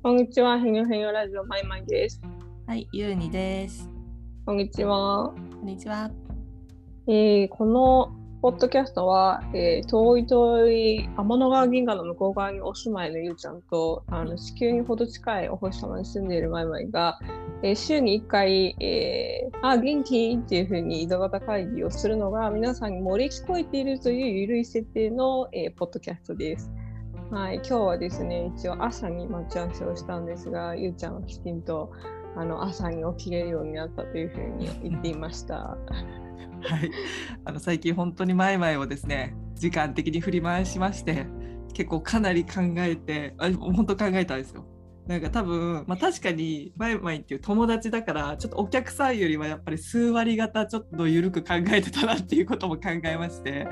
こんにちは、へにょへにょラジオマイマイです。はい、ゆうにです。こんにちは。こんにちは。えーこのポッドキャストは、えー遠い遠い天の川銀河の向こう側にお住まいのゆうちゃんとあの地球にほど近いお星様に住んでいるマイマイが、えー週に1回、えーあ、元気？っていうふうに井戸端会議をするのが皆さんに漏れ聞こえているという緩い設定の、えーポッドキャストです。はい、今日はですね、一応朝に待ち合わせをしたんですが、ゆうちゃんはきちんとあの朝に起きれるようになったというふうに言っていました。はい、あの最近本当に前々をですね、時間的に振り回しまして、結構かなり考えて、あ本当考えたんですよ。なんか多分、まあ、確かにマイマイっていう友達だからちょっとお客さんよりはやっぱり数割方ちょっと緩く考えてたなっていうことも考えまして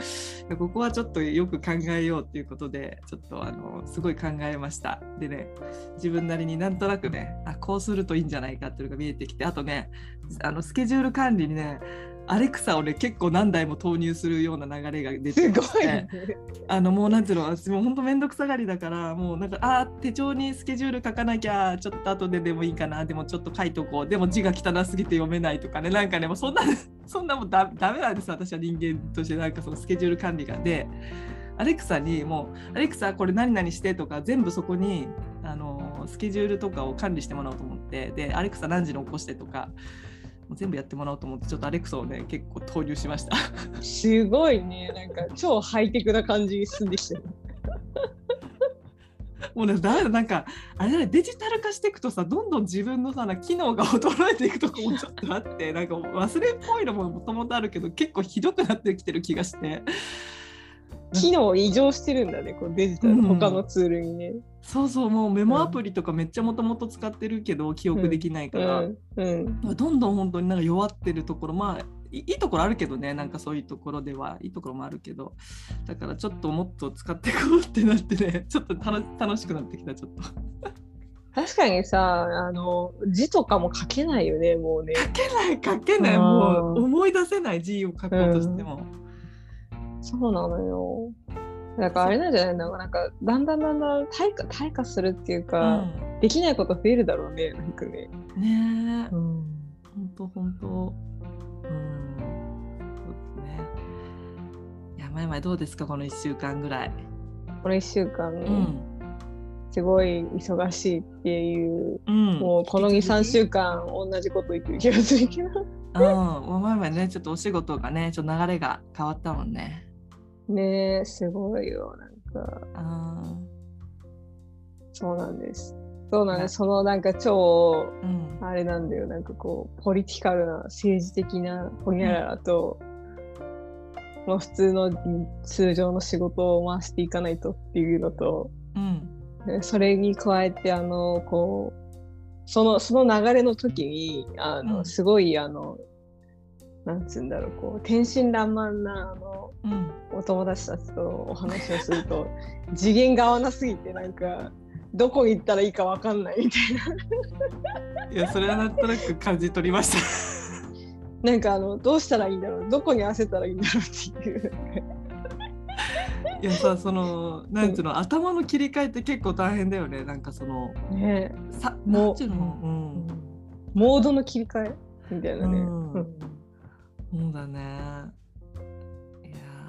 ここはちょっとよく考えようっていうことでちょっとあのすごい考えました。でね自分なりになんとなくねあこうするといいんじゃないかっていうのが見えてきてあとねあのスケジュール管理にねアレクサをね結構何台も投入するような流れが出てすごいね。あのもうなんていうの私もう本当面倒くさがりだからもうなんかあー手帳にスケジュール書かなきゃちょっと後ででもいいかなでもちょっと書いとこう。でも字が汚すぎて読めないとかね。なんかねもうそんな そんなもんだダメなんです私は人間として。なんかそのスケジュール管理が。でアレクサにもうアレクサこれ何々してとか全部そこにあのスケジュールとかを管理してもらおうと思って。でアレクサ何時に起こしてとか全部やってもらおうと思ってちょっとアレクサをね結構投入しました。すごいね。なんか超ハイテクな感じに進んできてる。もうね、だなんか、あれだね、デジタル化していくとさ、どんどん自分のさ、な機能が衰えていくとこもちょっとあって、なんか忘れっぽいのももともとあるけど、結構ひどくなってきてる気がして。機能異常してるんだね、こうデジタル、うん他のツールにね。そうそう、もうメモアプリとかめっちゃもともと使ってるけど、記憶できないから、うん。うん。どんどん本当になんか弱ってるところ、まあ、いいいところあるけどね、なんかそういうところではいいところもあるけど、だからちょっともっと使っていこうってなってね、ちょっと楽楽しくなってきた、ちょっと。確かにさ、あの、字とかも書けないよね、もうね。書けない書けないもう思い出せない字を書こうとしても、そうなのよ。だからあれなんじゃない？のなんか、だんだんだんだん退化、退化するっていうか、できないこと増えるだろうね、なんかね。うん。ねえん。本当本当うん。そうですね。いや前々どうですかこの1週間ぐらい？この1週間、うん。すごい忙しいっていう、うん。もうこの2、3週間同じこと言ってる気がするけど。うん。前々ねちょっとお仕事がねちょっと流れが変わったもんねねえ、すごいよ、なんか。あそうなんです。そうなんでねす。そのなんか超、ーうんあれなんだよ、なんかこう、ポリティカルな政治的なほにゃららと、もう普通の通常の仕事を回していかないとっていうのと、うんでそれに加えて、あの、こう、その、その流れの時に、あの、うんすごい、あの、なんつうんだろう、こう、天真爛漫な、あの、うん。お友達たちとお話をすると 次元が合わなすぎてなんかどこに行ったらいいかわかんないみたいいやそれはなんとなく感じ取りました。な なんかあのどうしたらいいんだろうどこに合わせたらいいんだろうっていう。いやさそのなんていうの、頭の切り替えって結構大変だよね。なんかそのね。さもううモードの切り替えみたいなね、うん。うんそうだね。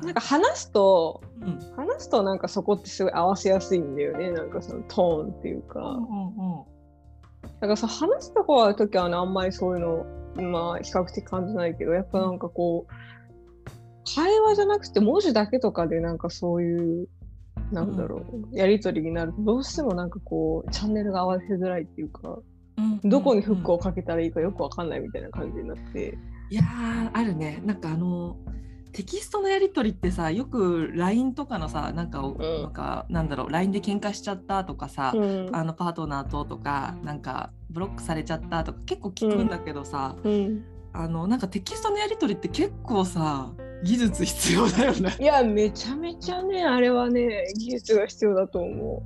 なんか話すとうん。話すとなんかそこってすごい合わせやすいんだよね。なんかそのトーンっていうか、うんうんだからさ話した方が時はねあんまりそういうのまあ比較的感じないけどやっぱなんかこう会話じゃなくて文字だけとかでなんかそういうなんだろう、やり取りになるとどうしてもなんかこうチャンネルが合わせづらいっていうかうんどこにフックををかけたらいいかよくわかんないみたいな感じになっていやーあるね。なんかあのテキストのやり取りってさよく LINE とかのさなんかなんかなんだろう LINE で喧嘩しちゃったとかさ、うん。あのパートナーととかなんかブロックされちゃったとか結構聞くんだけどさ、うん。あのなんかテキストのやり取りって結構さ技術必要だよね。いやめちゃめちゃねあれはね技術が必要だと思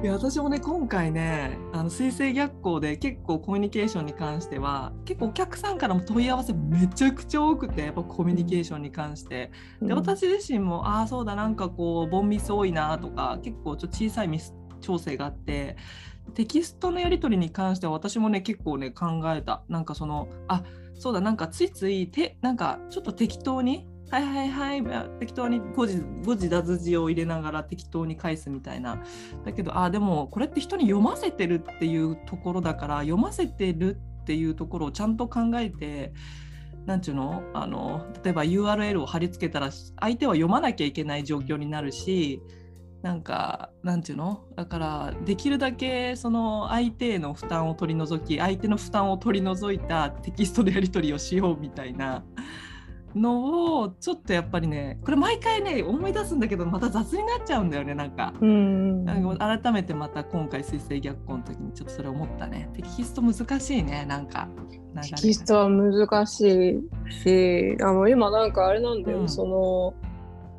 いや私もね今回ねあの水星逆行で結構コミュニケーションに関しては結構お客さんからも問い合わせめちゃくちゃ多くてやっぱコミュニケーションに関して、う。で私自身もああそうだなんかこうボンミス多いなとか結構ちょっと小さいミス調整があってテキストのやり取りに関しては私もね結構ね考えた。なんかそのあそうだなんかついついてなんかちょっと適当にはいはいはい。適当に誤字誤字脱字を入れながら適当に返すみたいな。だけどあでもこれって人に読ませてるっていうところだから読ませてるっていうところをちゃんと考えてなんちゅうの？あの例えば URL を貼り付けたら相手は読まなきゃいけない状況になるしなんかなんていうの？だからできるだけその相手への負担を取り除き相手の負担を取り除いたテキストでやり取りをしようみたいな。のをちょっとやっぱりねこれ毎回ね思い出すんだけどまた雑になっちゃうんだよねなんか,、うんなんか改めてまあ今回水星逆行の時にちょっとそれ思ったね。テキスト難しいねなんか。テキストは難しいしあの今なんかあれなんだよ、うん、その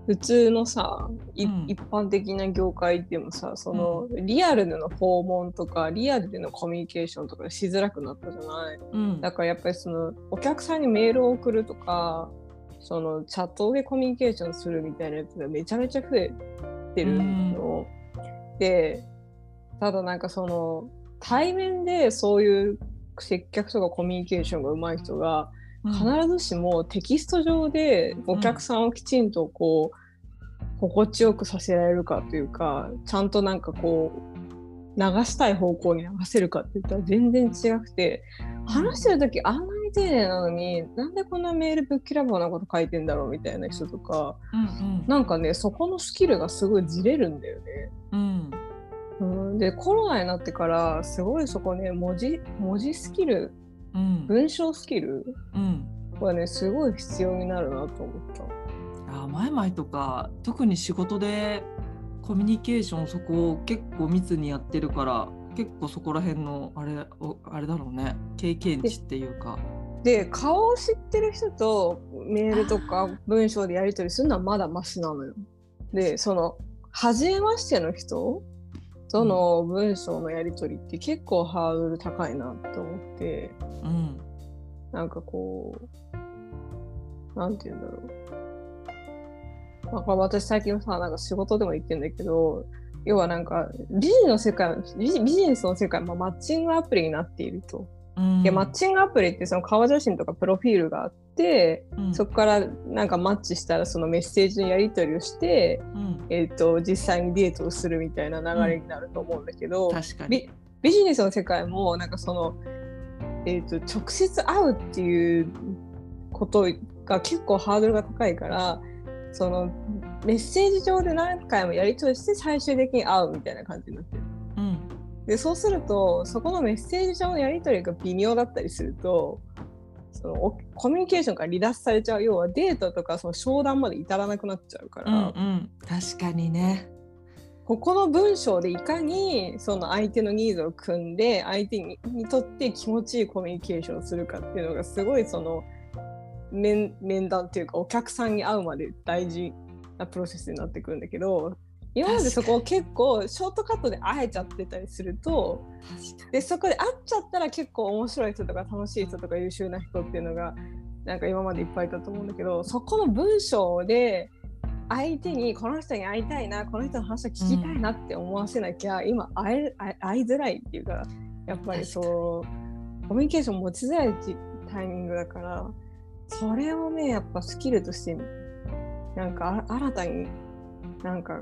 普通のさ、うん、一般的な業界でもさその、うん、リアルでの訪問とかリアルでのコミュニケーションとかしづらくなったじゃない、うん、だからやっぱりそのお客さんにメールを送るとかそのチャットでコミュニケーションするみたいなやつがめちゃめちゃ増えてるの、でただなんかその対面でそういう接客とかコミュニケーションが上手い人が必ずしもテキスト上でお客さんをきちんとこう、心地よくさせられるかというかちゃんとなんかこう流したい方向に流せるかって言ったら全然違くて話してる時あんなに丁寧なのになんでこんなメールぶっきらぼうなこと書いてんだろうみたいな人とか、うんうん、なんかねそこのスキルがすごいずれるんだよね。うん。うん、でコロナになってからすごいそこね文字文字スキル、うん、文章スキル？はねすごい必要になるなと思った。あ前々とか特に仕事でコミュニケーションそこを結構密にやってるから結構そこら辺のあれあれだろうね経験値っていうか。で顔を知ってる人とメールとか文章でやり取りするのはまだマシなのよ。でその初めましての人との文章のやり取りって結構ハードル高いなと思って、うん、なんかこうなんて言うんだろう。まあ、私最近さなんか仕事でも言ってんだけど要はなんかビジネスの世界ビジネスの世界、まあ、マッチングアプリになっていると。うん、でマッチングアプリってその顔写真とかプロフィールがあって、うん、そこからなんかマッチしたらそのメッセージのやり取りをして、うん、えーと、実際にデートをするみたいな流れになると思うんだけど、ビビジネスの世界もなんかその、えーと直接会うっていうことが結構ハードルが高いからそのメッセージ上で何回もやり取りして最終的に会うみたいな感じになってる。うん、でそうするとそこのメッセージ上のやり取りが微妙だったりするとそのコミュニケーションから離脱されちゃう要はデートとかその商談まで至らなくなっちゃうから、うんうん、確かにね。ここの文章でいかにその相手のニーズを組んで相手にとって気持ちいいコミュニケーションをするかっていうのがすごいその面面談っていうかお客さんに会うまで大事なプロセスになってくるんだけど今までそこを結構ショートカットで会えちゃってたりするとでそこで会っちゃったら結構面白い人とか楽しい人とか優秀な人っていうのがなんか今までいっぱいいたと思うんだけどそこの文章で相手にこの人に会いたいなこの人の話を聞きたいなって思わせなきゃ、うん、今会え会いづらいっていうかやっぱりそうコミュニケーション持ちづらいタイミングだから。それをねやっぱスキルとしてなんか新たになんか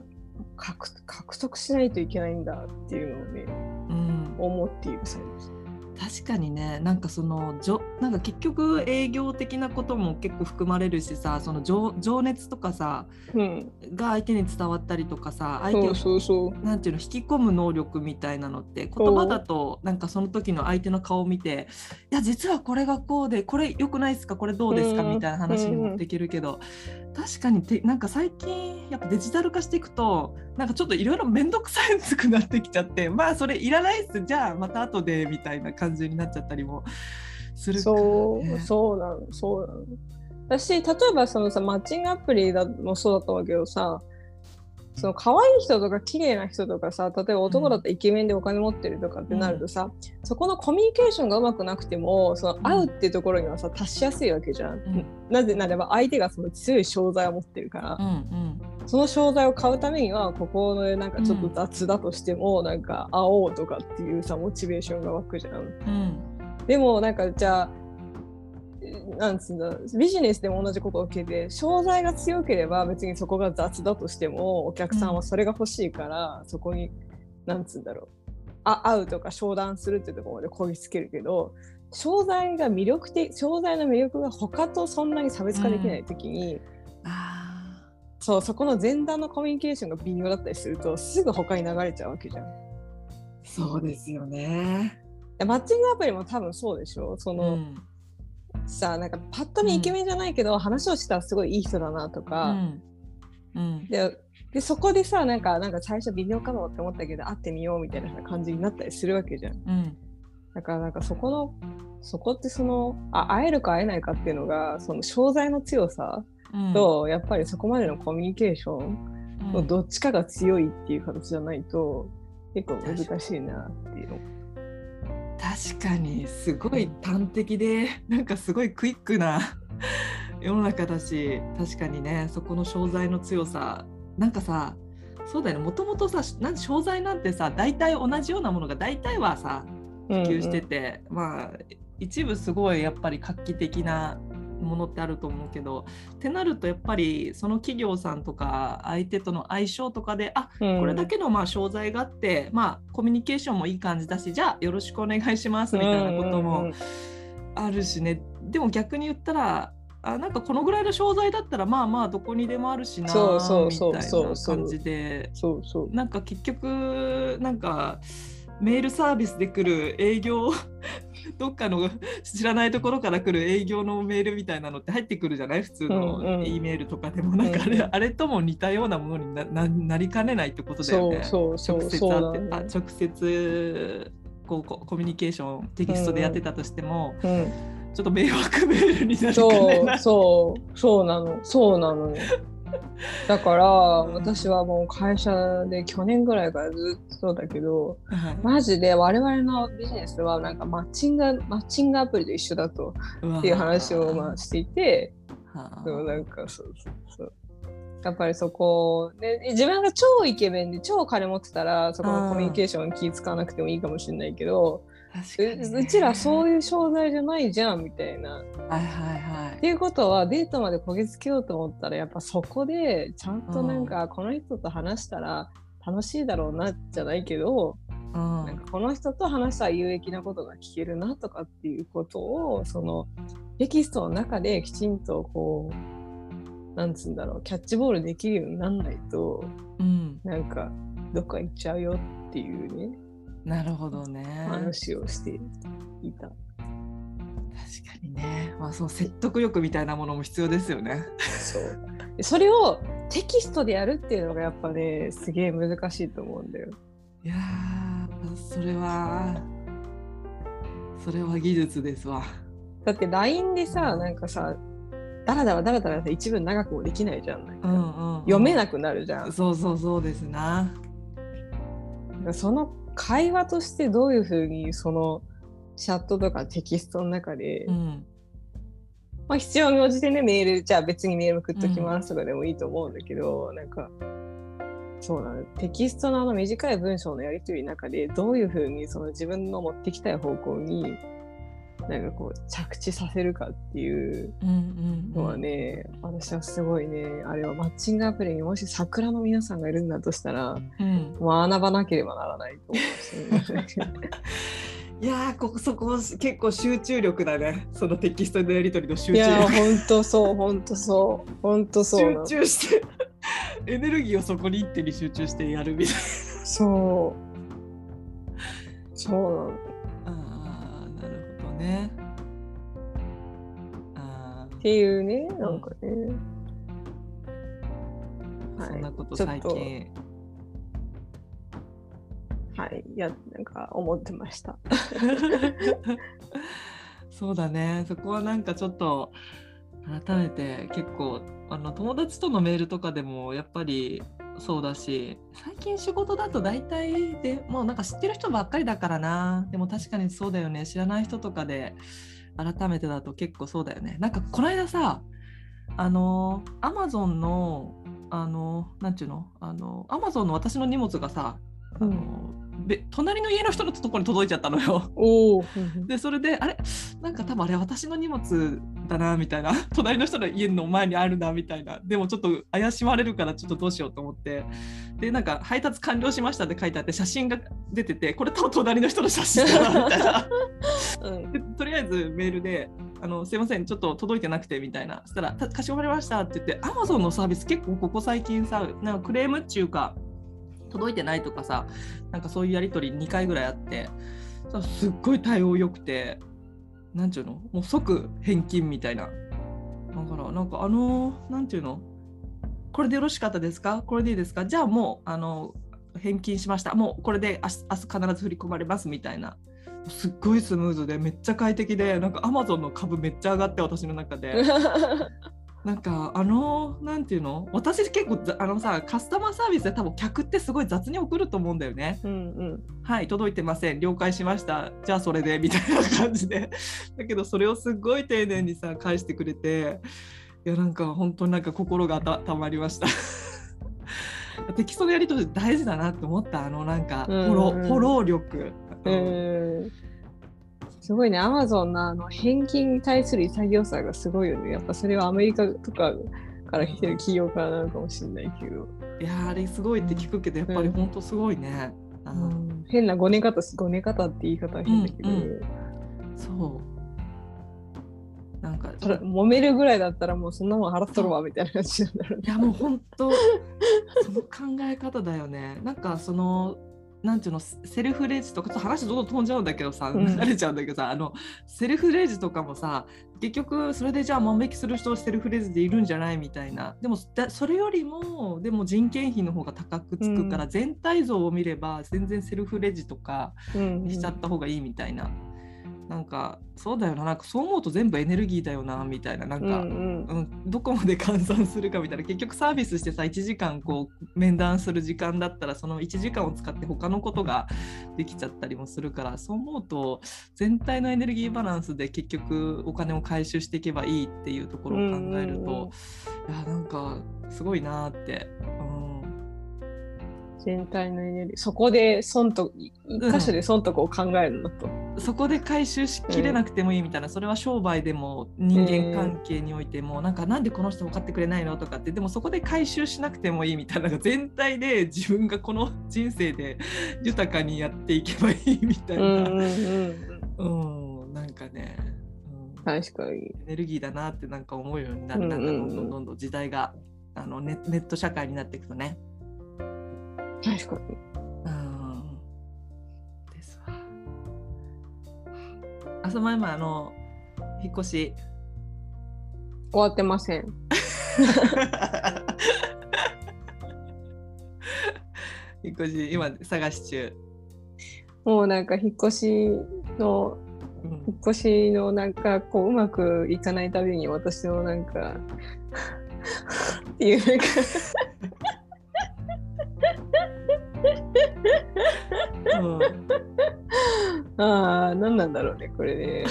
獲得しないといけないんだっていうのをね、うん、思っている最近。確かにねなんかそのじょなんか結局営業的なことも結構含まれるしさその情情熱とかさ、うん、が相手に伝わったりとかさ相手をそうそうなんていうの引き込む能力みたいなのって言葉だとなんかその時の相手の顔を見ていや実はこれがこうでこれ良くないですか？これどうですか、みたいな話に持っていけるけど、確かにてなんか最近やっぱデジタル化していくとなんかちょっといろいろ面倒くさいくなってきちゃって まあそれいらないっす。じゃあまた後でみたいな感じになっちゃったりもするから、ね、そうそうなのそうなの。私例えばそのさマッチングアプリだもそうだったわけどさその可愛い人とか綺麗な人とかさ例えば男だったらイケメンでお金持ってるとかってなるとさ、うん、そこのコミュニケーションがうまくなくてもその会うっていうところにはさ達しやすいわけじゃん、うん、なぜならば相手がその強い商材を持ってるから、うんうん、その商材を買うためにはここのなんかちょっと雑だとしても、うん、なんか会おうとかっていうさモチベーションが湧くじゃん。うん、でもなんかじゃあなんつうんだビジネスでも同じことを受けて商材が強ければ別にそこが雑だとしてもお客さんはそれが欲しいから、うん、そこになんつうんだろうあ会うとか商談するっていうところまでこぎつけるけど商材が魅力的商材の魅力が他とそんなに差別化できない時に、うん、そうそこの前段のコミュニケーションが微妙だったりするとすぐ他に流れちゃうわけじゃん。そうですよね。マッチングアプリも多分そうでしょ。その、うん、さなんかパッと見イケメンじゃないけど、うん、話をしたらすごいいい人だなとか、うん、ででそこでさなんかなんか最初微妙かもって思ったけど会ってみようみたいな感じになったりするわけじゃん。うん、だからなんかそこのそこってそのあ会えるか会えないかっていうのがその商材の強さと、うん、やっぱりそこまでのコミュニケーションのどっちかが強いっていう形じゃないと結構難しいなっていうの。確かにすごい端的で なんかすごいクイックな世の中だし確かにねそこの商材の強さ。なんかさそうだよねもともとさなん商材なんてさ大体同じようなものが大体はさ普及してて、うんうん、まあ一部すごいやっぱり画期的なものってあると思うけどってなるとやっぱりその企業さんとか相手との相性とかであ、うん、これだけのまあ商材があってまあコミュニケーションもいい感じだしじゃあよろしくお願いしますみたいなこともあるしね、でも逆に言ったらあなんかこのぐらいの商材だったらまあまあどこにでもあるしなみたいな感じで。なんか結局なんかメールサービスで来る営業 どっかの 知らないところから来る営業のメールみたいなのって入ってくるじゃない？普通の E メールとかでも、なんかあれ,、あれとも似たようなものになななりかねないってことだよね。直接あって、あ直接こうコミュニケーションテキストでやってたとしても、うん。うん。ちょっと迷惑メールになるかねそうそうそうなのそうなの だから私はもう会社で去年ぐらいからずっとそうだけど、はい、マジで我々のビジネスはなんかマッチングマッチングアプリと一緒だとっていう話をまあしていてそうなんかそうそうそう。やっぱりそこで自分が超イケメンで超金持ってたらそこのコミュニケーション気使わなくてもいいかもしれないけどうちらそういう商材じゃないじゃんみたいな。はいはいはい。っていうことはデートまでこぎつけようと思ったらやっぱそこでちゃんとなんかこの人と話したら楽しいだろうなじゃないけど、うん、なんかこの人と話したら有益なことが聞けるなとかっていうことをそのテキストの中できちんとこうなんつうんだろうキャッチボールできるようになんないと、うん、なんかどっか行っちゃうよっていうね。なるほどね。話をしていた。確かにね、まあ、その説得力みたいなものも必要ですよね。そう それをテキストでやるっていうのがやっぱねすげえ難しいと思うんだよ。いやそれはそれは技術ですわ。だって LINE でさなんかさだらだらだらだら一文長くもできないじゃん。んうんうん、読めなくなるじゃん。そうそうそうですな。その会話としてどういうふうにそのチャットとかテキストの中で、うん、まあ、必要に応じてねメールじゃあ別にメール送っときますとかでもいいと思うんだけど、うん、なんかそうなの。テキストのあの短い文章のやり取りの中でどういうふうにその自分の持ってきたい方向になんかこう着地させるかっていうのはね、うんうんうん、私はすごいねあれはマッチングアプリにもし桜の皆さんがいるんだとしたら、うん、学ばなければならないと思うし、いやここそこ結構集中力だね。そのテキストのやり取りの集中。力いや本当そう本当そう本当そう集中して エネルギーをそこに一手に集中してやるみたいな。そう。そうなのね。っていうね、なんかね。はい、そんなこと最近。はい、いや、なんか思ってました。そうだね、そこはなんかちょっと改めて結構あの友達とのメールとかでもやっぱりそうだし最近仕事だと大体でもうなんか知ってる人ばっかりだからな。でも確かにそうだよね。知らない人とかで改めてだと結構そうだよね。なんかこの間さあのアマゾンのあの何ていうの？あのアマゾンの私の荷物がさあの、隣の家の人のところに届いちゃったのよ。でそれであれ？なんか多分あれ私の荷物だなみたいな。隣の人の家の前にあるなみたいな。でもちょっと怪しまれるからちょっとどうしようと思って。でなんか配達完了しましたって書いてあって写真が出ててこれ多分隣の人の写真だなみたいな。うん。でとりあえずメールであの「すいませんちょっと届いてなくて」みたいな。そしたらた「かしこまりました」って言って Amazon のサービス結構ここ最近さなんかクレームっていうか届いてないとかさなんかそういうやり取り2回ぐらいあってすっごい対応良くてなんていうのもう即返金みたいな。だからなんかあのなんていうのこれでよろしかったですか？これでいいですか？じゃあもうあの返金しました。もうこれで明日明日必ず振り込まれます。みたいな。すっごいスムーズでめっちゃ快適でなんかアマゾンの株めっちゃ上がって私の中で。なんかあのなんていうの？私結構ざあのさカスタマーサービスで多分客ってすごい雑に送ると思うんだよね。うんうん。はい届いてません。了解しました。じゃあそれで。みたいな感じで。だけどそれをすっごい丁寧にさ返してくれて。いやなんか本当になんか心がたたまりました。テキストのやり取り大事だなって思った。あのなんかフォロフォロー力。うんすごいね、アマゾンのあの返金に対する潔さがすごいよね。やっぱそれはアメリカとかから来てる企業からなのかもしれないけど、いやーあれすごいって聞くけどやっぱり本当すごいね。ううんん、変なごね方す、ごね方って言い方は変だけど、うんうそう。なんかそれ揉めるぐらいだったらもうそんなもん払っとるわみたいな感じなんだろうね。いやもう本当その考え方だよね。なんかそのなんていうのセセルフレジとかちょっと話どんどん飛んじゃうんだけどさ、うん。慣れちゃうんだけどさあのセルフレジとかもさ結局それでじゃあ万引きする人セルフレジでいるんじゃないみたいな。でもだそれよりもでも人件費の方が高くつくから、う全体像を見れば全然セルフレジとかうん。しちゃった方がいいみたいな。なんかそうだよな。なんかそう思うと全部エネルギーだよなみたいな。なんか、うんうん。うん、どこまで換算するかみたいな。結局サービスしてさ1時間こう面談する時間だったらその1時間を使って他のことができちゃったりもするからそう思うと全体のエネルギーバランスで結局お金を回収していけばいいっていうところを考えると、うんうんうん。いやなんかすごいなーって。う。ん全体のエネルギーそこで損と一箇所で損得を考えるのと、そこで回収しきれなくてもいいみたいな、それは商売でも人間関係においても、なんかなんでこの人分かってくれないのとかってでもそこで回収しなくてもいいみたいな全体で自分がこの人生で豊かにやっていけばいいみたいな、うんうんうん。うんなんかね、うん。確かに。エネルギーだなってなんか思うようになる、なんかどんどんどんどん時代があのネネット社会になっていくとね。確かにうん。ですわ。あそ前々あの引っ越し。終わってません。引っ越し今探し中。もうなんか引っ越しのうん。引っ越しのなんかこううまくいかないたびに私のなんかっていうなんかああ何なんだろうねこれね。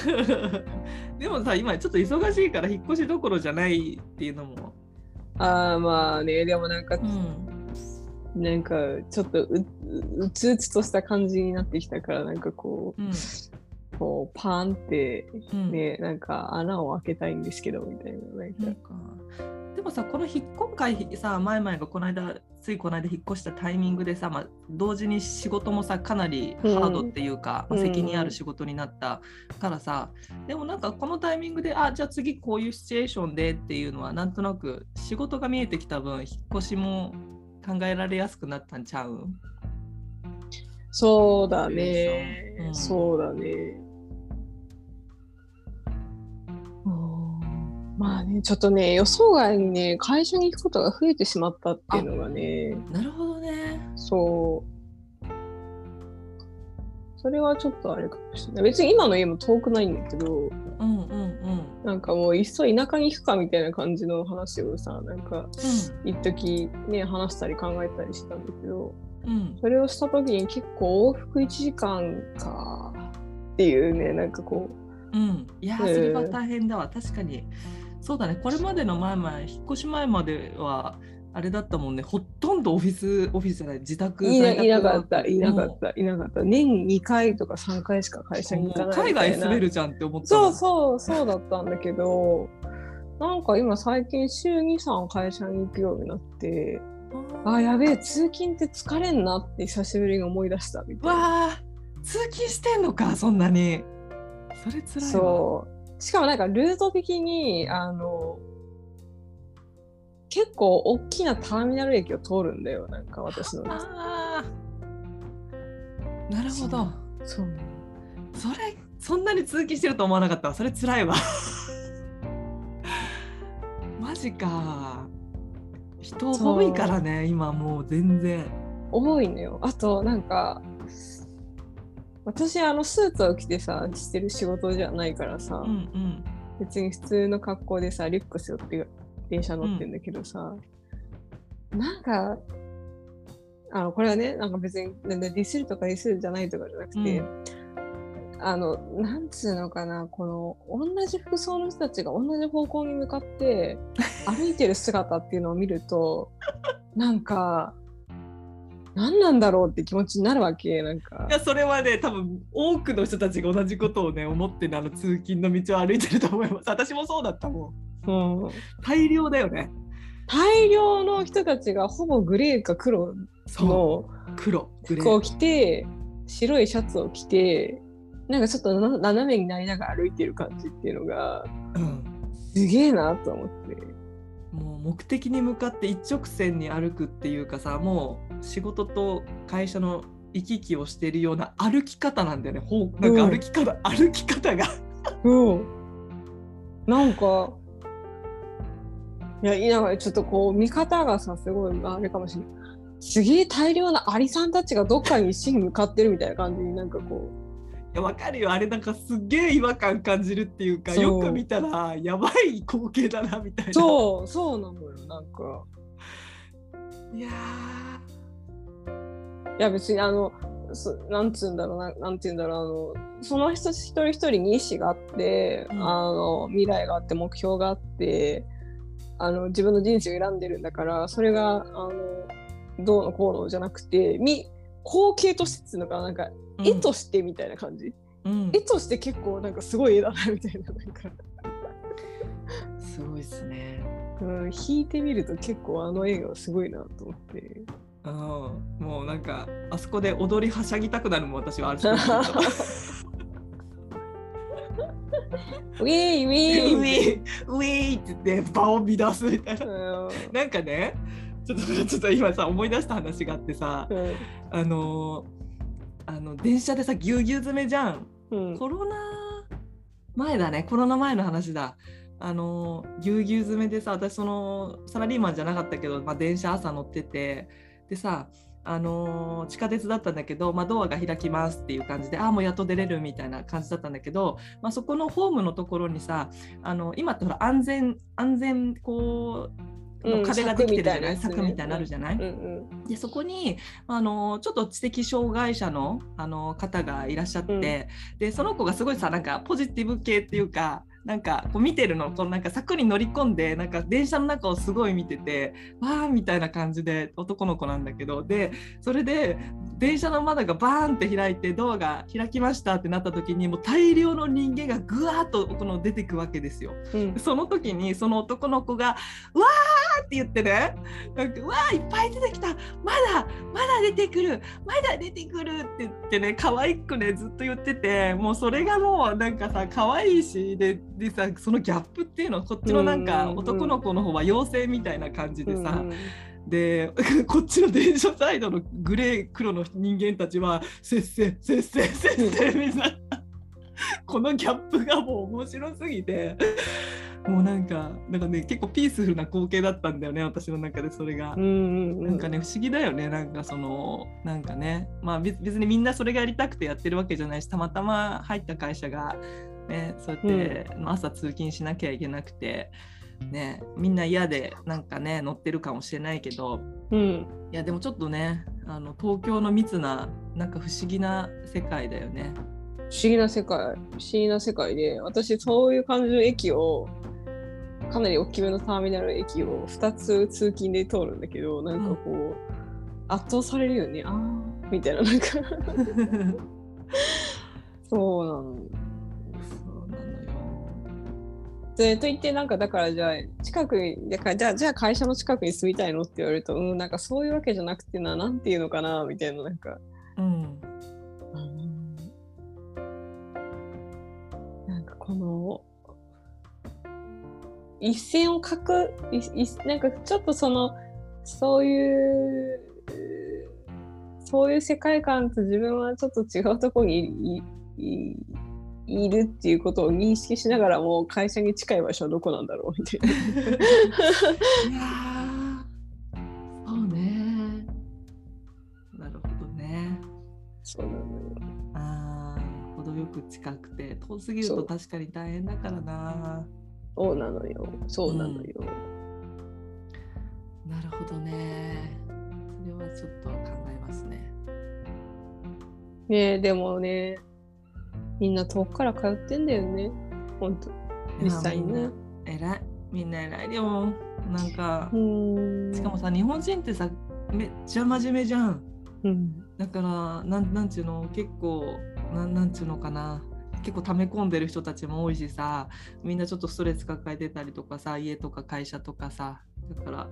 う んでもさ今ちょっと忙しいから引っ越しどころじゃないっていうのも。ああまあね。でもなんか、うん。なんかちょっとうううつうつとした感じになってきたからなんかこうん。うこうパーンってうん。ね、なんか穴を開けたいんですけどみたいななんか、なんかでもさこのひ今回さ前々がこの間ついこの間引っ越したタイミングでさ、まあ、同時に仕事もさかなりハードっていうか、うん。まあ責任ある仕事になったからさ、でもなんかこのタイミングであじゃあ次こういうシチュエーションでっていうのはなんとなく仕事が見えてきた分引っ越しも考えられやすくなったんちゃう？そうだね、うん。そうだね。まあね、ちょっとね、予想外にね、会社に行くことが増えてしまったっていうのがね、なるほどね。そう。それはちょっとあれかもしれない。別に今の家も遠くないんだけど、うんうんうん。なんかもういっそ田舎に行くかみたいな感じの話をさ、なんか一時ね、話したり考えたりしたんだけど、うんそれをした時に結構往復1時間かっていうねなんかこうん、うん、いやーそれは大変だわ、確かにそうだね。これまでの前々引っ越し前まではあれだったもんね。ほとんどオフィスオフィスじゃない。自宅いな在宅いなかった。いなかった。いなかった。年2回とか3回しか会社に行かない海外滑るじゃんって思ったそううそうそうだったんだけど なんか今最近週23会社に行くようになってあやべえ通勤って疲れんなって久しぶりに思い出したみたいな。わあ通勤してんのかそんなに。それつらいわ。そうしかもなんかルート的にあの結構大きなターミナル駅を通るんだよなんか私の。あー。なるほど。そう。それそんなに通勤してると思わなかったわ。それつらいわ。マジか。人多いからね今もう全然。多いのよ。あとなんか私あのスーツを着てさしてる仕事じゃないからさ、うんうん。別に普通の格好でさリュック背負って電車乗ってんだけどさ、なんかあのこれはねなんか別になんだディスるとかディスるじゃないとかじゃなくて、あのなんつうのかなこの同じ服装の人たちが同じ方向に向かって歩いてる姿っていうのを見るとなんか何なんだろうって気持ちになるわけなんか。いやそれはね多分多くの人たちが同じことをね思ってねあの通勤の道を歩いてると思います。私もそうだったもん。う。ん大量だよね。大量の人たちがほぼグレーか黒の黒服を着て白いシャツを着てなんかちょっとな斜めになりながら歩いてる感じっていうのがうん。すげえなと思って。もう目的に向かって一直線に歩くっていうかさもう仕事と会社の行き来をしているような歩き方なんだよね。ほうなんか歩き方、歩き方が。うん。なんかいやいやちょっとこう見方がさすごいあれかもしれない。すげえ大量のアリさんたちがどっかに一心に向かってるみたいな感じになんかこいやわかるよあれなんかすっげえ違和感感じるっていうかよく見たらやばい光景だなみたいな。うそうそうなのよなんか。いやいや別にあのそなんつうんだろうななんて言うんだろうあのその人一人一人に意思があって、うん。あの未来があって目標があってあの自分の人生を選んでるんだからそれがあのどうのこうのじゃなくてみ光景としてっていうのかななんかー絵としてみたいな感じ、うん。絵として結構なんかすごい絵だなみたいななんか、すごいですね。うん、引いてみると結構あの映画はすごいなと思って。うん。もうなんかあそこで踊りはしゃぎたくなるもん私はあると。ウィーウウィーィーウィーって言って場を乱すみたいな。うん。なんかねちょっとちょっと今さ思い出した話があってさうん。あのーあの電車でさぎゅうぎゅう詰めじゃん。うん。コロナ前だねコロナ前の話だ。あのーぎゅうぎゅう詰めでさ私そのサラリーマンじゃなかったけど、まあ、電車朝乗っててでさあのー地下鉄だったんだけど、まあ、ドアが開きますっていう感じでああもうやっと出れるみたいな感じだったんだけど、まあ、そこのホームのところにさあの今ってほら安全安全こうのうん壁ができてるじゃない？柵みたいなやつね。柵みたいになるじゃない、うんうんでそこにあのちょっと知的障害者のあの方がいらっしゃって、うん。でその子がすごいさなんかポジティブ系っていうかなんかこう見てるのこうなんか柵に乗り込んでなんか電車の中をすごい見ててわーみたいな感じで男の子なんだけどでそれで電車の窓がバーンって開いてドアが開きましたってなった時にもう大量の人間がぐわーっとこの出てくわけですよ。うんその時にその男の子が「うわー!」って言ってねなんか「うわーいっぱい出てきたまだまだ出てくるまだ出てくる」って言ってね可愛くねずっと言っててもうそれがもうなんかさ可愛いしででさそのギャップっていうのこっちのなんか男の子の方は妖精みたいな感じでさ、うんで こっちの電車サイドのグレー黒の人間たちはせっせせっせせっせみたいな。このギャップがもう面白すぎて。もうなんかなんかね結構ピースフルな光景だったんだよね私の中でそれが。うんうんうん。なんかね不思議だよねなんかそのなんかね。まあ別別にみんなそれがやりたくてやってるわけじゃないしたまたま入った会社がね。そうやって、まあ朝通勤しなきゃいけなくてねみんな嫌でなんかね乗ってるかもしれないけど。うん。いやでもちょっとねあの東京の密ななんか不思議な世界だよね。不思議な世界不思議な世界で私そういう感じの駅をかなり大きめのターミナル駅を2つ通勤で通るんだけどなんかこう、圧倒されるよね。あーみたいななんか。そうなの。そうなのよ。でと言ってなんかだからじゃあ近くにだからじゃあじゃあ会社の近くに住みたいのって言われるとうんなんかそういうわけじゃなくてななんていうのかなみたいななんか、うん。なんかこの一線を描くいいなんかちょっとそのそういうそういう世界観と自分はちょっと違うところにいいいいるっていうことを認識しながらも会社に近い場所はどこなんだろうみたいな。いそうね。なるほどね。そうなのよ。ああ、程よく近くて、遠すぎると確かに大変だからな。そうなのよ。そうなのよ。なるほどね。それはちょっと考えますね。ねえでもね、みんな遠くから通ってんだよね。ほんと。実際にねいや。みんな偉い。みんな偉いでも、なんかう、ーん。しかもさ、日本人ってさ、めっちゃ真面目じゃん。うん。だからなんなんちゅうの？結構なんなんちゅうのかな？結構溜め込んでる人たちも多いしさみんなちょっとストレス抱えてたりとかさ家とか会社とかさだから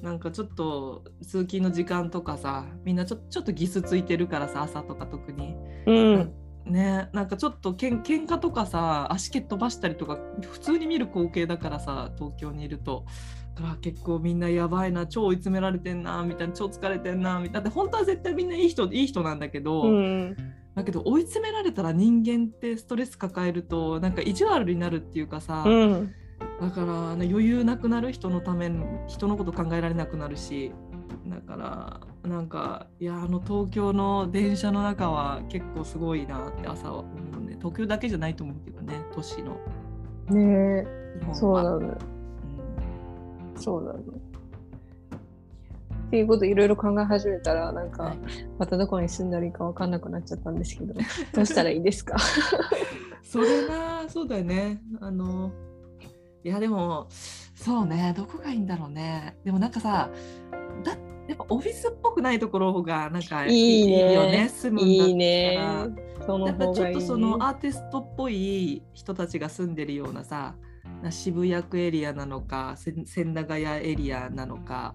なんかちょっと通勤の時間とかさみんなちょちょっとギスついてるからさ朝とか特にうん。ねなんかちょっとけん喧嘩とかさ足蹴っ飛ばしたりとか普通に見る光景だからさ東京にいると。だから結構みんなやばいな超追い詰められてんなみたいな超疲れてんなみたいなだって本当は絶対みんないい人いい人なんだけど、うん。だけど追い詰められたら人間ってストレス抱えるとなんか意地悪になるっていうかさ、うん。だからあの余裕なくなる人のために人のこと考えられなくなるしだからなんかいやあの東京の電車の中は結構すごいなって朝は思うね。東京だけじゃないと思うけどね都市の。ねえ。そうなのよ。うん。そうなの。っていうこといろいろ考え始めたら、なんか、はい。またどこに住んだらいいか分かんなくなっちゃったんですけど、どうしたらいいですか？それなそうだよね。あのいやでもそうね。どこがいいんだろうね。でもなんかさだやっぱオフィスっぽくないところがなんかいいね。よね住むんだいいったね。ら。やっぱ。ちょっとそのアーティストっぽい人たちが住んでるようなさな渋谷区エリアなのかせ千駄ヶ谷エリアなのか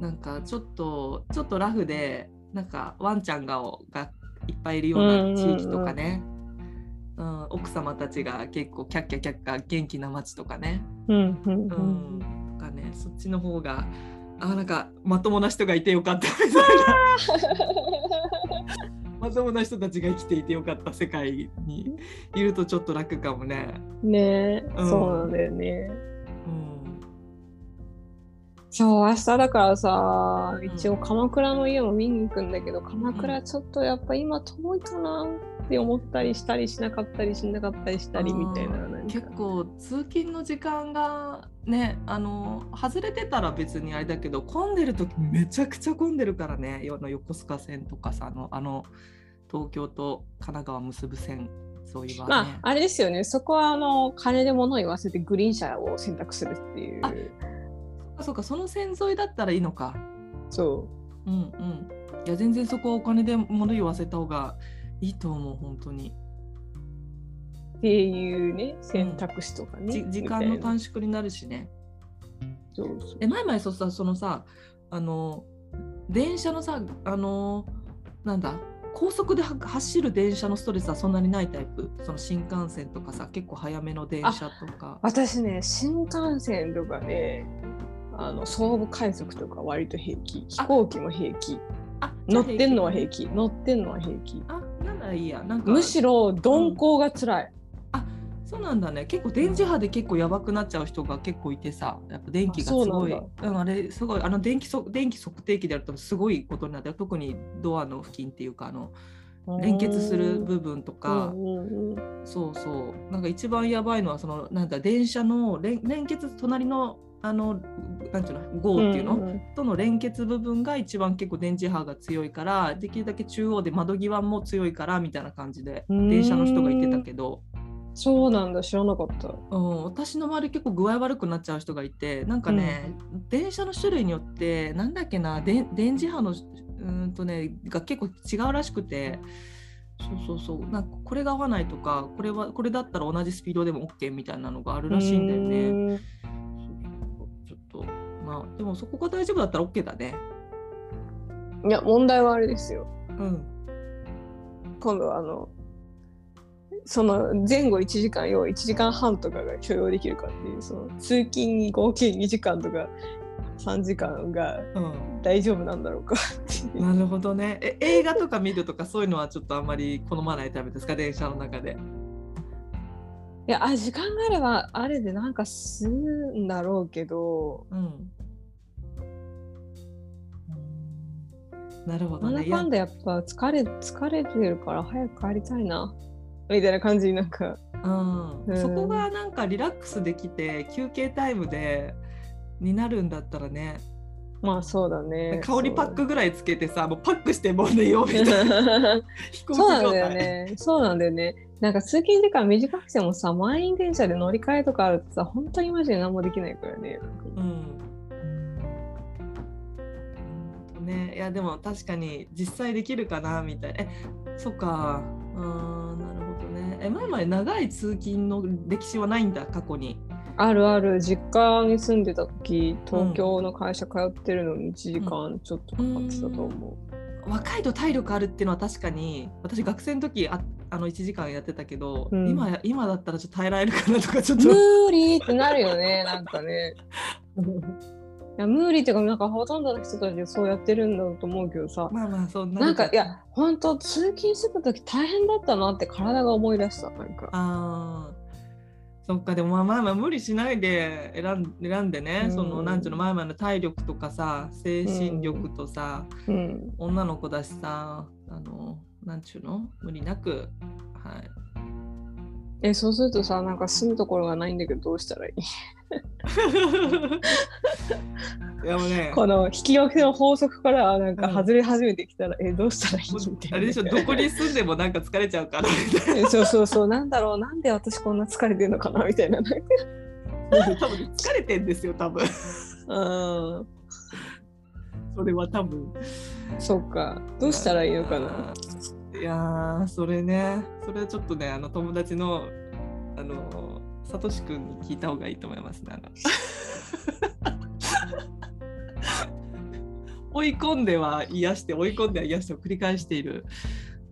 なんかちょっとちょっとラフでなんかワンちゃんががいっぱいいるような地域とかね、うん奥様たちが結構キャッキャキャッキャ元気な街とかね,、うんうんううんん、とかねそっちの方があなんかまともな人がいてよかったみたいな。まともな人たちが生きていてよかった世界にいるとちょっと楽かもね。ねえ、うんそうなんだよね。うん、そう、明日だからさ、ん一応鎌倉の家も見に行くんだけど、鎌倉ちょっとやっぱ今遠いかなって思ったりしたりしなかったりしなかったりしたりみたいな。結構通勤の時間がねあの外れてたら別にあれだけど混んでる時めちゃくちゃ混んでるからね横須賀線とかさあのあの東京と神奈川結ぶ線そういね。まあ、あれですよね、そこはあの金で物を言わせてグリーン車を選択するっていう。そうかその線沿いだったらいいのか。そうんうん。いや全然そこはお金で物言わせた方がいいと思う本当に。うっていうね、選択肢とかね。じ時間の短縮になるしね。そうそうえ前々そうさそのさあの電車のさあのなんだ高速では走る電車のストレスはそんなにないタイプその新幹線とかさ結構早めの電車とか私ね、新幹線とかね、あの総武快速とか割と平気。飛行機も平気。あ乗ってんのは平気。乗ってんのは平気。あ平気あならいいや。なんかむしろ鈍行が辛い。そうなんだね。結構電磁波で結構やばくなっちゃう人が結構いてさやっぱ電気がすごいなんうんあれすごい。あの電気そ電気測定器でやるとすごいことになって特にドアの付近っていうかあの連結する部分とか、うんうんうん。そうそう。なんか一番やばいのはそのなんだ電車の連連結隣のあのなんていうの GO っていうの、んんとの連結部分が一番結構電磁波が強いからできるだけ中央で窓際も強いからみたいな感じで電車の人が言ってたけど。そうなんだ知らなかった。うん、私の周り結構具合悪くなっちゃう人がいてなんかね、電車の種類によってなんだっけなで電磁波のうーんとねが結構違うらしくてそうそうそう。なんかこれが合わないとかこれはこれだったら同じスピードでも OK みたいなのがあるらしいんだよね。ねそうちょっとまあでもそこが大丈夫だったら OK だね。いや問題はあれですようん。今度はあのその前後1時間要は1時間半とかが許容できるかっていうその通勤に合計2時間とか3時間がうん大丈夫なんだろうかうなるほどねえ映画とか見るとかそういうのはちょっとあんまり好まないタイプですか？電車の中で。いやあ時間があればあれでなんかするんだろうけどうん。なるほどなんだかんだやっぱ疲れ疲れてるから早く帰りたいな。みたいな感じになんか。うん。うん。そこがなんかリラックスできて休憩タイムでになるんだったらね。まあそうだね。香りパックぐらいつけてさもうパックしてもう寝ようみたいな。飛行機そう。なんだよ。ね。そうなんだよね。なんか通勤時間短くてもさ、満員電車で乗り換えとかあるとさ、本当にマジで何もできないからね。うんね、いやでも確かに実際できるかなみたい。なえそっか。うーんなるほどね。え前々長い通勤の歴史はないんだ過去に。あるある、実家に住んでた時、東京の会社通ってるのに1時間ちょっとかかってたと思若いと体力あるっていうのは確かに私学生の時ああの1時間やってたけど、うん。今や今だったらちょっと耐えられるかなとかちょっと。無理ってなるよね、なんかね。いや無理っていうか、なんかほとんどの人たちそうやってるんだと思うけどさ、まあまあそんななんかいや、本当通勤してた時大変だったなって体が思い出した、なんか。あー。そっかでもまあまあまあ無理しないで選ん選んでね、うん。そのなんていうの前々の体力とかさ精神力とさ、うん。女の子だしさあのなんちゅうの？無理なくはいえ、そうするとさ、なんか住むところがないんだけど、どうしたらいい？ね。この引き分けの法則からなんかうん。外れ始めてきたら、え、どうしたらいい？もうみたいな。あれでしょどこに住んでもなんか疲れちゃうから。みたいえそうそうそう、なんだろう、なんで私こんな疲れてるのかなみたいな。多分疲れてんですよ多分。うん、それは多分。そっか。どうしたらいいのかな？いやーそれねそれはちょっとねあの友達のあのさとしくんに聞いた方がいいと思いますね。追い込んでは癒して追い込んでは癒してを繰り返している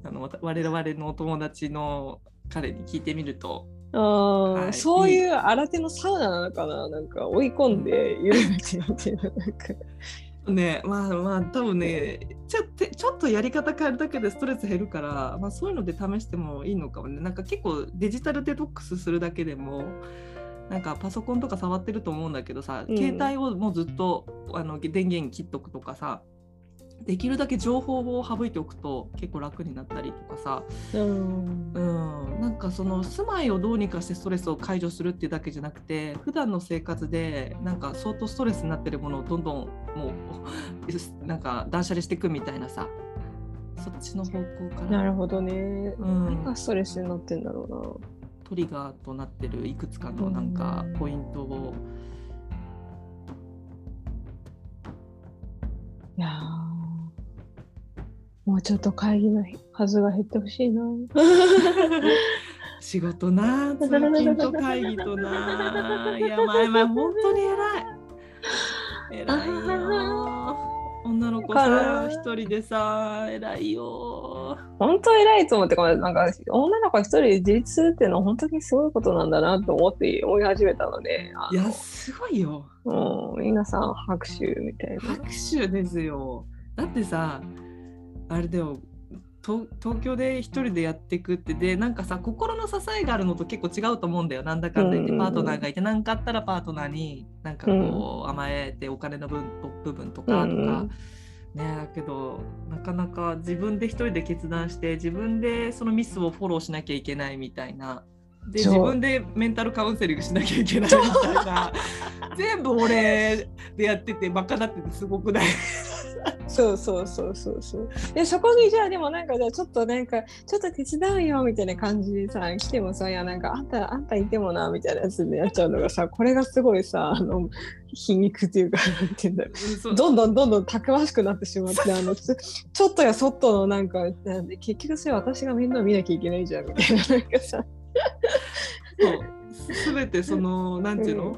あの我々のお友達の彼に聞いてみるとあーはいそういう新手のサウナなのかななんか追い込んで緩めてみたいな。なんかねまあまあ多分ねちょっとちょっとやり方変えるだけでストレス減るから、まあ、そういうので試してもいいのかもね。なんか結構デジタルデトックスするだけでもなんかパソコンとか触ってると思うんだけどさ、うん。携帯をもうずっとあの電源切っとくとかさできるだけ情報を省いておくと結構楽になったりとかさ、うん。うん、なんかその住まいをどうにかしてストレスを解除するっていうだけじゃなくて普段の生活でなんか相当ストレスになってるものをどんどんもう なんか断捨離していくみたいなさ。そっちの方向から。なるほどね。うん。何がストレスになってんだろうな。トリガーとなってるいくつかのなんかうん。ポイントを、いやーもうちょっと会議の数が減ってほしいな。仕事な通勤と会議とな。いや前々本当に偉い。偉いよ。女の子かさな一人でさ偉いよ。本当偉いと思ってかなんか女の子一人で自立するっていうのは本当にすごいことなんだなと思って思い始めたので、あいやすごいよ。のうん、皆さん拍手みたいな。拍手ですよ。だってさあれだよ。東東京で一人でやっていくってでなんかさ心の支えがあるのと結構違うと思うんだよ。なんだかんだ言ってパートナーがいて何かあったらパートナーになんかこう甘えてお金の分部分とかとか、うんうん。ねだけどなかなか自分で一人で決断して自分でそのミスをフォローしなきゃいけないみたいな。で自分でメンタルカウンセリングしなきゃいけないみたいな。全部俺でやっててバカだっててすごくない？そうそうそうそう。そう。でそこにじゃあでもなんかじゃあちょっとなんかちょっと手伝うよみたいな感じでさ来てもさいやなんかあんたあんたいてもなみたいなやつでやっちゃうのがさこれがすごいさあの皮肉っていうかなんていうんだろう。どんどんどんどんたくましくなってしまってあのち ちょっとやそっとのなんかなんで結局それ私が面倒見なきゃいけないじゃんみたいななんかさ。そう。全てそのなんていうの、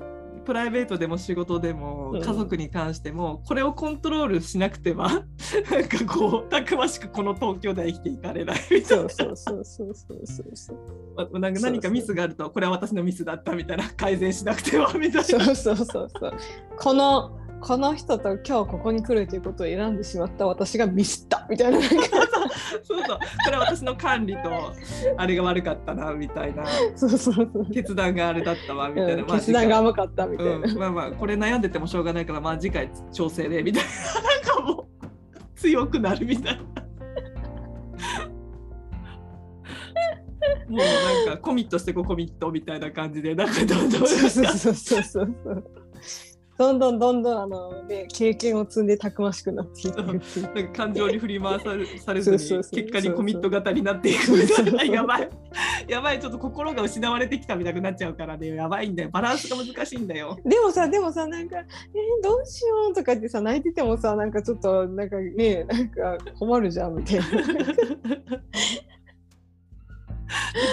プライベートでも仕事でもうん。家族に関してもこれをコントロールしなくては なんかこうたくましくこの東京では生きていかれないみたいな。そうそうそうそうそうそうそう。まなんか何かミスがあるとこれは私のミスだったみたいな改善しなくてはみたいな。そうそうそうそう。このこの人と今日ここに来るということを選んでしまった私がミスったみたいななんかそうそう。これは私の管理とあれが悪かったなみたいな。そうそうそう。決断があれだったわみたいな、まあうん決断が甘かったみたいな、うん、まあまあこれ悩んでてもしょうがないからまあ次回調整でみたいな。なんかもう強くなるみたいな。もうなんかコミットしてこうコミットみたいな感じでなんかどんどんそうそうそうそうそうどんどんどんどんあの、ね、経験を積んでたくましくなっていくっていう。なんか感情に振り回されされずに結果にコミット型になっていくみたいな。やばいやばいちょっと心が失われてきたみたいになっちゃうからねやばいんだよ。バランスが難しいんだよ。でもさでもさなんか「えーどうしよう」とか言ってさ泣いててもさなんかちょっとなんかねなんか困るじゃんみたいな。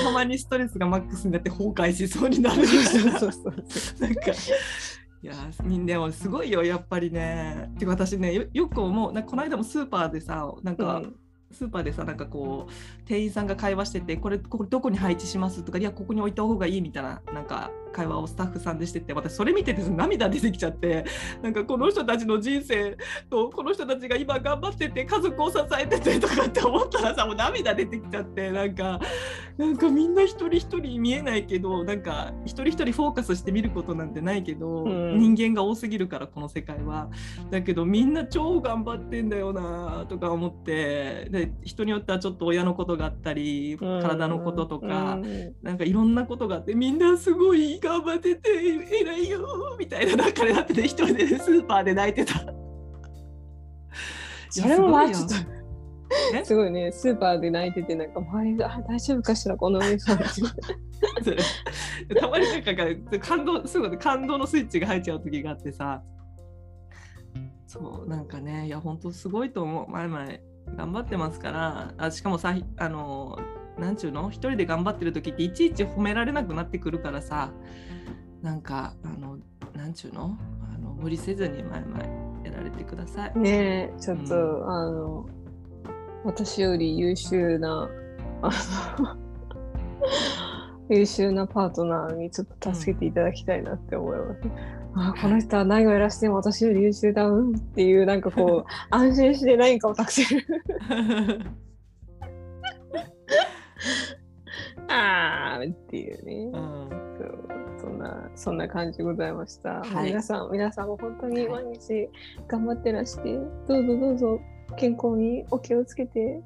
たまにストレスがマックスになって崩壊しそうになる。みたいなそうそうそう。なんかいやみんなもすごいよやっぱりね。てか私ねよよく思うなこの間もスーパーでさなんか、うんスーパーでさなんかこう店員さんが会話しててこれこれどこに配置しますとかいやここに置いた方がいいみたいななんか会話をスタッフさんでしてて私それ見てて涙出てきちゃってなんかこの人たちの人生とこの人たちが今頑張ってて家族を支えててとかって思ったらさもう涙出てきちゃってなんかなんかみんな一人一人見えないけどなんか一人一人フォーカスして見ることなんてないけど、うん人間が多すぎるからこの世界は。だけどみんな超頑張ってんだよなとか思ってで人によってはちょっと親のことがあったり体のこととか、うんなんかいろんなことがあってみんなすごい頑張ってて偉いよみたいな中でなってて一人でスーパーで泣いてた。それもちょっとえ？すごいね。スーパーで泣いててなんか周りがあ大丈夫かしらこの上さんたまになんか感動すぐ感動のスイッチが入っちゃう時があってさそう。なんかねいや本当すごいと思う前々頑張ってますからあしかもさあのなんちゅうの？一人で頑張ってる時っていちいち褒められなくなってくるからさなんかあのなんちゅうの？あの無理せずに前々やられてください。ねえちょっと、うあの私より優秀なあの 優秀なパートナーにちょっと助けていただきたいなって思います。あこの人は何をやらしても私より優秀だうんっていうなんかこう 安心して何かを託せる。あーっていうね、うん。そうそんなそんな感じでございました、はい。皆さん皆さんも本当に毎日頑張ってらして、どうぞどうぞ健康にお気をつけて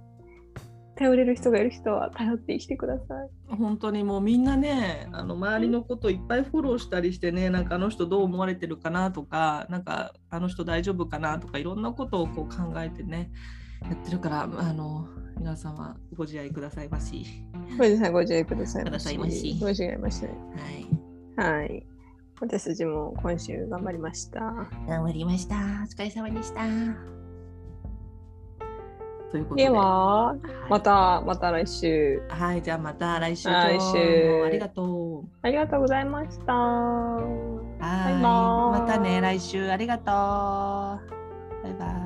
頼れる人がいる人は頼って生きてください。本当にもうみんなねあの周りのこといっぱいフォローしたりしてねなんかあの人どう思われてるかなとかなんかあの人大丈夫かなとかいろんなことをこう考えてねやってるからあの皆さんはご自愛くださいまし。ご自愛ご自愛くださいまくださいまし。ご自愛ましはい、はい。私たちも今週頑張りました。頑張りました。お疲れ様でした。ということで。でははい。またまた来週。はい、じゃあまた来週。来週。ありがとう。ありがとうございました。はい、バイバーイ。またね、来週。ありがとう。